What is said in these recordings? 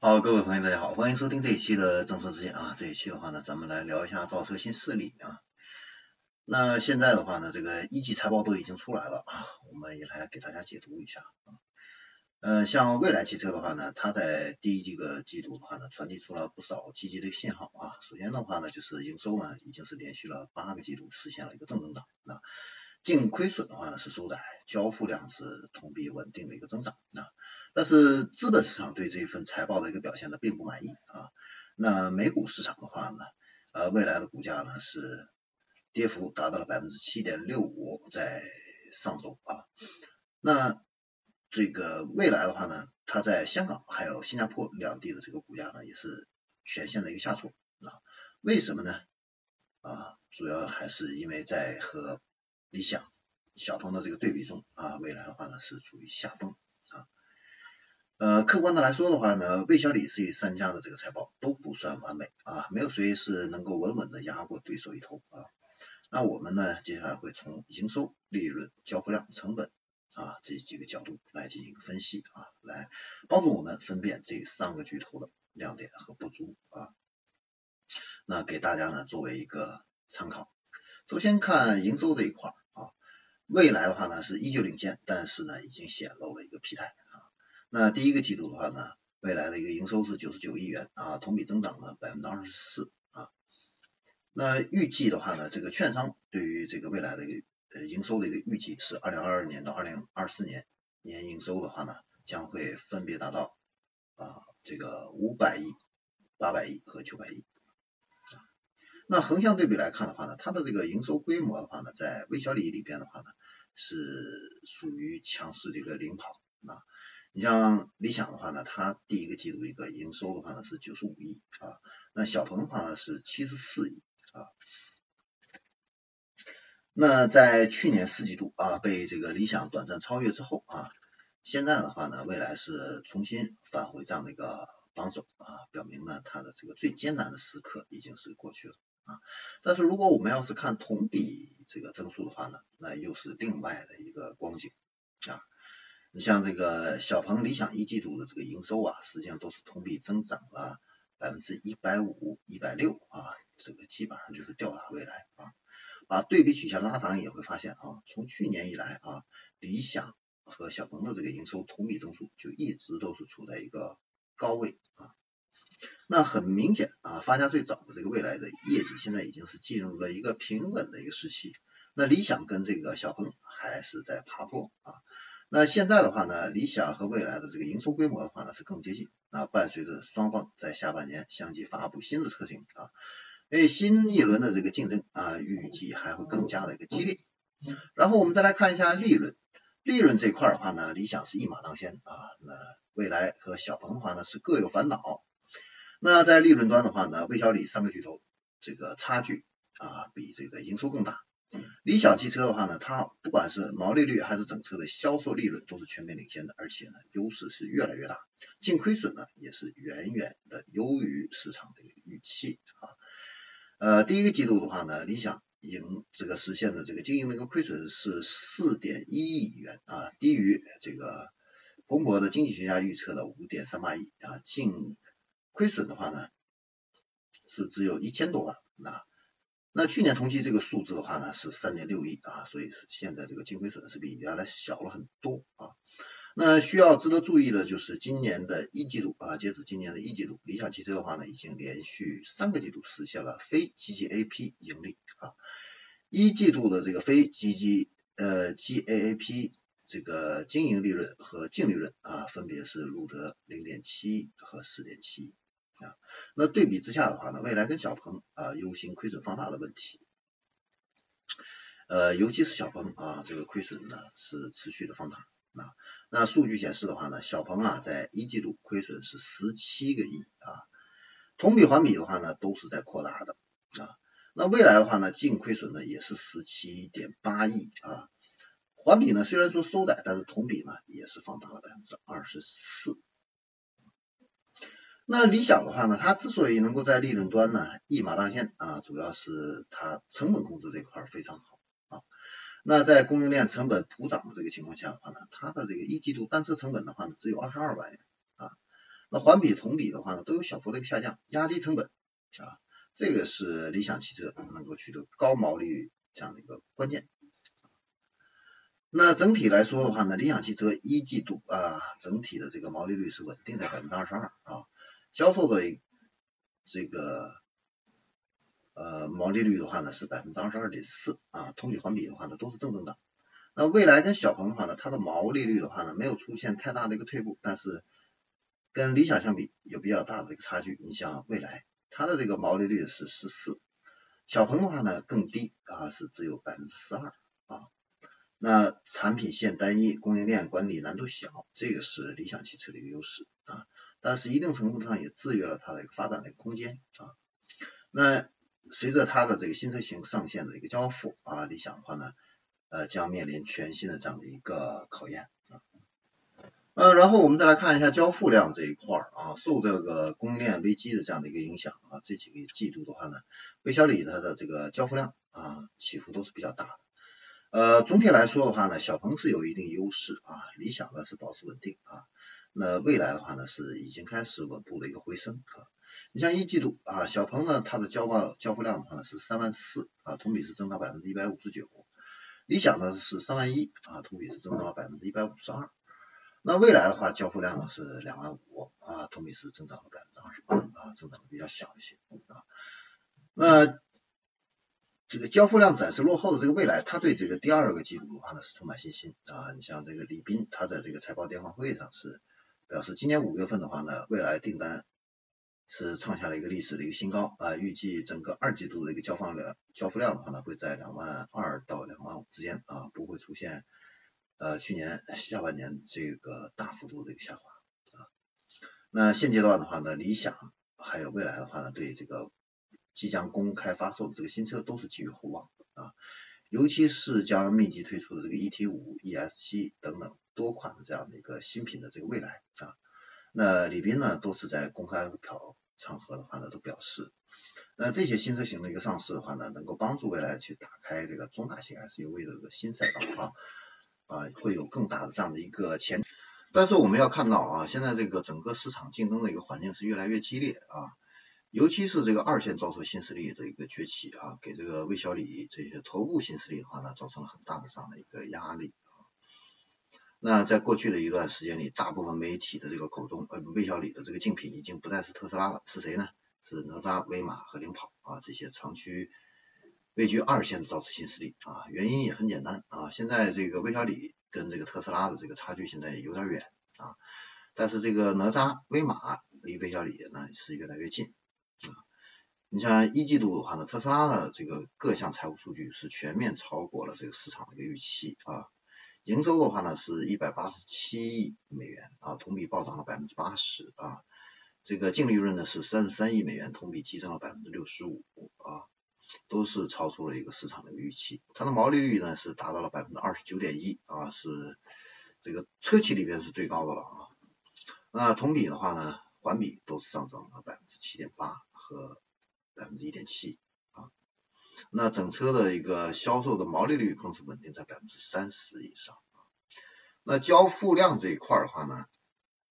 好，各位朋友，大家好，欢迎收听这一期的政策之见啊。这一期的话呢，咱们来聊一下造车新势力啊。那现在的话呢，这个一季财报都已经出来了啊，我们也来给大家解读一下啊。呃，像蔚来汽车的话呢，它在第一这个季度的话呢，传递出了不少积极的信号啊。首先的话呢，就是营收呢已经是连续了八个季度实现了一个正增长啊。净亏损的话呢是收窄，交付量是同比稳定的一个增长啊，但是资本市场对这一份财报的一个表现呢并不满意啊。那美股市场的话呢，呃，未来的股价呢是跌幅达到了百分之七点六五，在上周啊。那这个未来的话呢，它在香港还有新加坡两地的这个股价呢也是全线的一个下挫啊。为什么呢？啊，主要还是因为在和理想、小鹏的这个对比中啊，未来的话呢是处于下风啊。呃，客观的来说的话呢，魏小李这三家的这个财报都不算完美啊，没有谁是能够稳稳的压过对手一头啊。那我们呢，接下来会从营收、利润、交付量、成本啊这几个角度来进行分析啊，来帮助我们分辨这三个巨头的亮点和不足啊。那给大家呢作为一个参考。首先看营收这一块啊，未来的话呢是依旧领先，但是呢已经显露了一个疲态啊。那第一个季度的话呢，未来的一个营收是九十九亿元啊，同比增长了百分之二十四啊。那预计的话呢，这个券商对于这个未来的一个呃营收的一个预计是二零二二年到二零二四年年营收的话呢，将会分别达到啊这个五百亿、八百亿和九百亿。那横向对比来看的话呢，它的这个营收规模的话呢，在微小李里边的话呢，是属于强势的一个领跑啊。你像理想的话呢，它第一个季度一个营收的话呢是九十五亿啊，那小鹏的话呢是七十四亿啊。那在去年四季度啊被这个理想短暂超越之后啊，现在的话呢，未来是重新返回这样的一个榜首啊，表明呢它的这个最艰难的时刻已经是过去了。啊，但是如果我们要是看同比这个增速的话呢，那又是另外的一个光景啊。你像这个小鹏、理想一季度的这个营收啊，实际上都是同比增长了百分之一百五、一百六啊，这个基本上就是吊打未来啊。把对比曲线拉长也会发现啊，从去年以来啊，理想和小鹏的这个营收同比增速就一直都是处在一个高位啊。那很明显啊，发家最早的这个未来的业绩现在已经是进入了一个平稳的一个时期。那理想跟这个小鹏还是在爬坡啊。那现在的话呢，理想和未来的这个营收规模的话呢是更接近。那伴随着双方在下半年相继发布新的车型啊，所以新一轮的这个竞争啊，预计还会更加的一个激烈。然后我们再来看一下利润，利润这块的话呢，理想是一马当先啊。那未来和小鹏的话呢是各有烦恼。那在利润端的话呢，魏小李三个巨头这个差距啊比这个营收更大。理想汽车的话呢，它不管是毛利率还是整车的销售利润都是全面领先的，而且呢优势是越来越大，净亏损呢也是远远的优于市场的预期啊。呃，第一个季度的话呢，理想营这个实现的这个经营的一个亏损是四点一亿元啊，低于这个彭博的经济学家预测的五点三八亿啊，净。亏损的话呢，是只有一千多万那那去年同期这个数字的话呢是三点六亿啊，所以现在这个净亏损是比原来小了很多啊。那需要值得注意的就是今年的一季度啊，截止今年的一季度，理想汽车的话呢已经连续三个季度实现了非 GGAP 盈利啊。一季度的这个非 GG 呃 GAAP 这个经营利润和净利润啊，分别是录得零点七亿和四点七亿。啊，那对比之下的话呢，未来跟小鹏啊，忧心亏损放大的问题，呃，尤其是小鹏啊，这个亏损呢是持续的放大啊。那数据显示的话呢，小鹏啊，在一季度亏损是十七个亿啊，同比环比的话呢，都是在扩大的啊。那未来的话呢，净亏损呢也是十七点八亿啊，环比呢虽然说收窄，但是同比呢也是放大了百分之二十四。那理想的话呢，它之所以能够在利润端呢一马当先啊，主要是它成本控制这块非常好啊。那在供应链成本普涨的这个情况下的话呢，它的这个一季度单车成本的话呢只有二十二万元啊。那环比、同比的话呢，都有小幅的一个下降，压低成本啊，这个是理想汽车能够取得高毛利率这样的一个关键。那整体来说的话呢，理想汽车一季度啊，整体的这个毛利率是稳定在百分之二十二啊，销售的这个呃毛利率的话呢是百分之二十二点四啊，同比环比的话呢都是正增长。那蔚来跟小鹏的话呢，它的毛利率的话呢没有出现太大的一个退步，但是跟理想相比有比较大的一个差距。你像蔚来，它的这个毛利率是十四，小鹏的话呢更低啊，是只有百分之十二啊。那产品线单一，供应链管理难度小，这个是理想汽车的一个优势啊，但是一定程度上也制约了它的一个发展的一个空间啊。那随着它的这个新车型上线的一个交付啊，理想的话呢，呃，将面临全新的这样的一个考验啊。呃，然后我们再来看一下交付量这一块啊，受这个供应链危机的这样的一个影响啊，这几个季度的话呢，魏小李它的这个交付量啊起伏都是比较大的。呃，总体来说的话呢，小鹏是有一定优势啊，理想呢是保持稳定啊，那未来的话呢是已经开始稳步的一个回升啊。你像一季度啊，小鹏呢它的交报交付量的话呢是三万四啊，同比是增长百分之一百五十九，理想呢是三万一啊，同比是增长了百分之一百五十二。那未来的话交付量呢是两万五啊，同比是增长了百分之二十八啊，增长的比较小一些啊。那这个交付量暂时落后的这个未来，他对这个第二个季度的话呢是充满信心啊。你像这个李斌，他在这个财报电话会上是表示，今年五月份的话呢，未来订单是创下了一个历史的一个新高啊。预计整个二季度的一个交放量、交付量的话呢，会在两万二到两万五之间啊，不会出现呃去年下半年这个大幅度的一个下滑啊。那现阶段的话呢，理想还有未来的话呢，对这个。即将公开发售的这个新车都是寄予厚望啊，尤其是将密集推出的这个 ET 五、ES 七等等多款的这样的一个新品的这个未来啊，那李斌呢都是在公开表场合的话呢都表示，那这些新车型的一个上市的话呢，能够帮助未来去打开这个中大型 SUV 的这个新赛道啊啊，会有更大的这样的一个前，但是我们要看到啊，现在这个整个市场竞争的一个环境是越来越激烈啊。尤其是这个二线造车新势力的一个崛起啊，给这个魏小李这些头部新势力的话呢，造成了很大的这样的一个压力。那在过去的一段时间里，大部分媒体的这个口中，呃，魏小李的这个竞品已经不再是特斯拉了，是谁呢？是哪吒、威马和领跑啊这些长期位居二线的造车新势力啊。原因也很简单啊，现在这个魏小李跟这个特斯拉的这个差距现在有点远啊，但是这个哪吒、威马离魏小李呢是越来越近。啊，你像一季度的话呢，特斯拉的这个各项财务数据是全面超过了这个市场的一个预期啊，营收的话呢是一百八十七亿美元啊，同比暴涨了百分之八十啊，这个净利润呢是三十三亿美元，同比激增了百分之六十五啊，都是超出了一个市场的预期，它的毛利率呢是达到了百分之二十九点一啊，是这个车企里边是最高的了啊，那同比的话呢，环比都是上涨了百分之七点八。和百分之一点七，那整车的一个销售的毛利率更是稳定在百分之三十以上啊。那交付量这一块的话呢，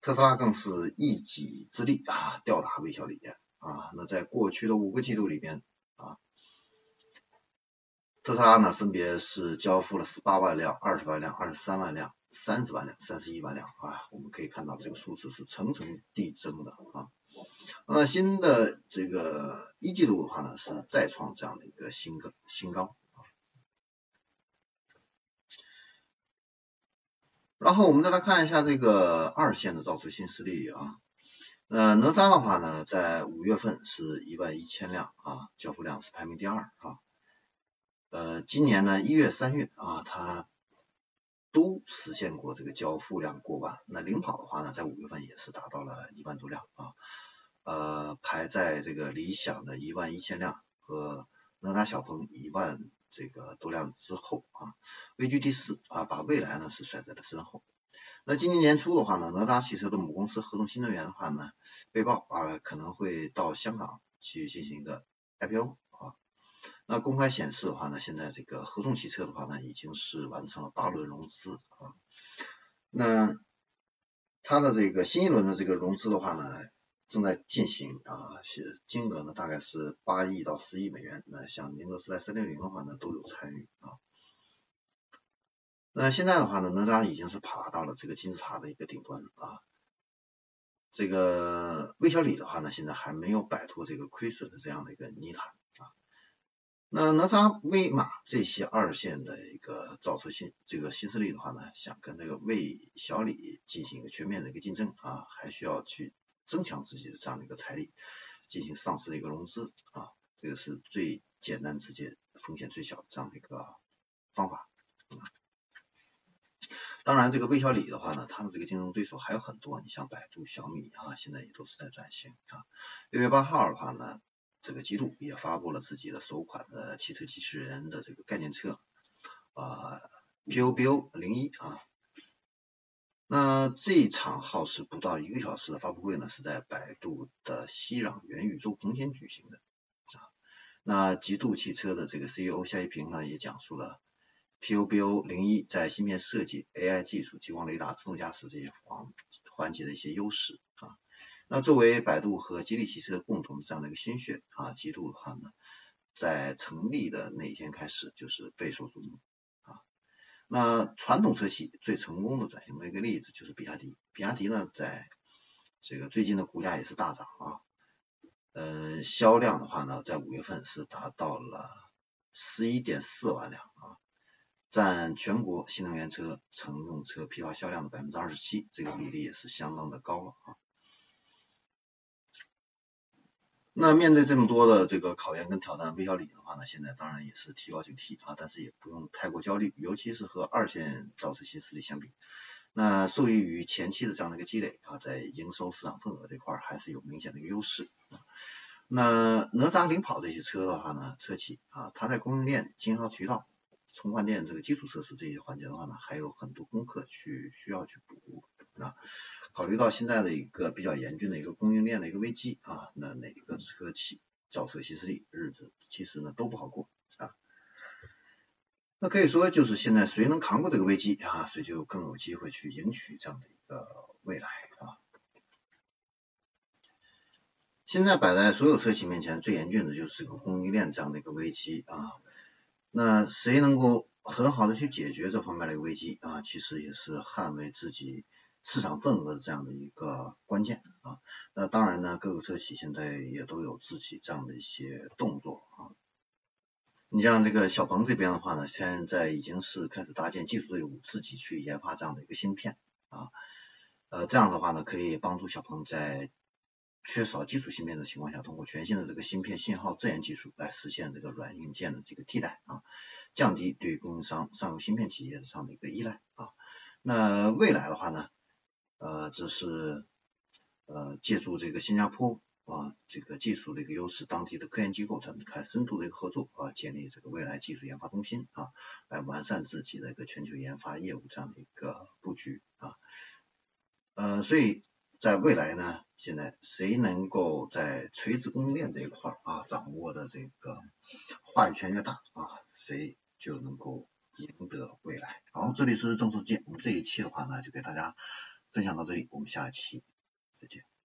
特斯拉更是一己之力啊吊打魏小李啊。那在过去的五个季度里边啊，特斯拉呢分别是交付了十八万辆、二十万辆、二十三万辆、三十万辆、三十一万辆啊。我们可以看到这个数字是层层递增的啊。那新的这个一季度的话呢，是再创这样的一个新高新高啊。然后我们再来看一下这个二线的造车新势力啊，呃哪吒的话呢，在五月份是一万一千辆啊，交付量是排名第二啊。呃，今年呢一月三月啊，它都实现过这个交付量过万。那领跑的话呢，在五月份也是达到了一万多辆啊。呃，排在这个理想的一万一千辆和哪吒小鹏一万这个多辆之后啊，位居第四啊，把未来呢是甩在了身后。那今年年初的话呢，哪吒汽车的母公司合同新能源的话呢，被曝啊可能会到香港去进行一个 IPO。那公开显示的话呢，现在这个合同汽车的话呢，已经是完成了八轮融资啊。那它的这个新一轮的这个融资的话呢，正在进行啊，是金额呢大概是八亿到十亿美元。那像宁德时代、三六零的话呢，都有参与啊。那现在的话呢，哪吒已经是爬到了这个金字塔的一个顶端啊。这个魏小李的话呢，现在还没有摆脱这个亏损的这样的一个泥潭。那哪吒、威马这些二线的一个造车新这个新势力的话呢，想跟这个魏小李进行一个全面的一个竞争啊，还需要去增强自己的这样的一个财力，进行上市的一个融资啊，这个是最简单直接、风险最小这样的一个方法。当然，这个魏小李的话呢，他的这个竞争对手还有很多，你像百度、小米啊，现在也都是在转型啊。六月八号的话呢，这个极度也发布了自己的首款的汽车机器人的这个概念车啊，POBO 零一啊。那这场耗时不到一个小时的发布会呢，是在百度的熙壤元宇宙空间举行的啊。那极度汽车的这个 CEO 夏一平呢，也讲述了。POBO 零一在芯片设计、AI 技术、激光雷达、自动驾驶这些环环节的一些优势啊。那作为百度和吉利汽车共同的这样的一个心血啊，极度的话呢，在成立的那一天开始就是备受瞩目啊。那传统车企最成功的转型的一个例子就是比亚迪，比亚迪呢在这个最近的股价也是大涨啊。呃，销量的话呢，在五月份是达到了十一点四万辆啊。占全国新能源车、乘用车批发销量的百分之二十七，这个比例也是相当的高了啊。那面对这么多的这个考验跟挑战，魏小李的话呢，现在当然也是提高警惕啊，但是也不用太过焦虑，尤其是和二线造车新势力相比，那受益于前期的这样的一个积累啊，在营收、市场份额这块还是有明显的一个优势啊。那哪吒领跑这些车的话呢，车企啊，它在供应链、经销渠道。充换电这个基础设施这些环节的话呢，还有很多功课去需要去补啊。考虑到现在的一个比较严峻的一个供应链的一个危机啊，那哪个车企造车新势力日子其实呢都不好过啊。那可以说就是现在谁能扛过这个危机啊，谁就更有机会去赢取这样的一个未来啊。现在摆在所有车企面前最严峻的就是个供应链这样的一个危机啊。那谁能够很好的去解决这方面的一个危机啊？其实也是捍卫自己市场份额的这样的一个关键啊。那当然呢，各个车企现在也都有自己这样的一些动作啊。你像这个小鹏这边的话呢，现在已经是开始搭建技术队伍，自己去研发这样的一个芯片啊。呃，这样的话呢，可以帮助小鹏在缺少基础芯片的情况下，通过全新的这个芯片信号自研技术来实现这个软硬件的这个替代啊，降低对供应商上游芯片企业的这样的一个依赖啊。那未来的话呢，呃，这是呃借助这个新加坡啊这个技术的一个优势，当地的科研机构展开深度的一个合作啊，建立这个未来技术研发中心啊，来完善自己的一个全球研发业务这样的一个布局啊。呃，所以。在未来呢，现在谁能够在垂直供应链这一块啊掌握的这个话语权越大啊，谁就能够赢得未来。好，这里是正世界，我们这一期的话呢就给大家分享到这里，我们下期再见。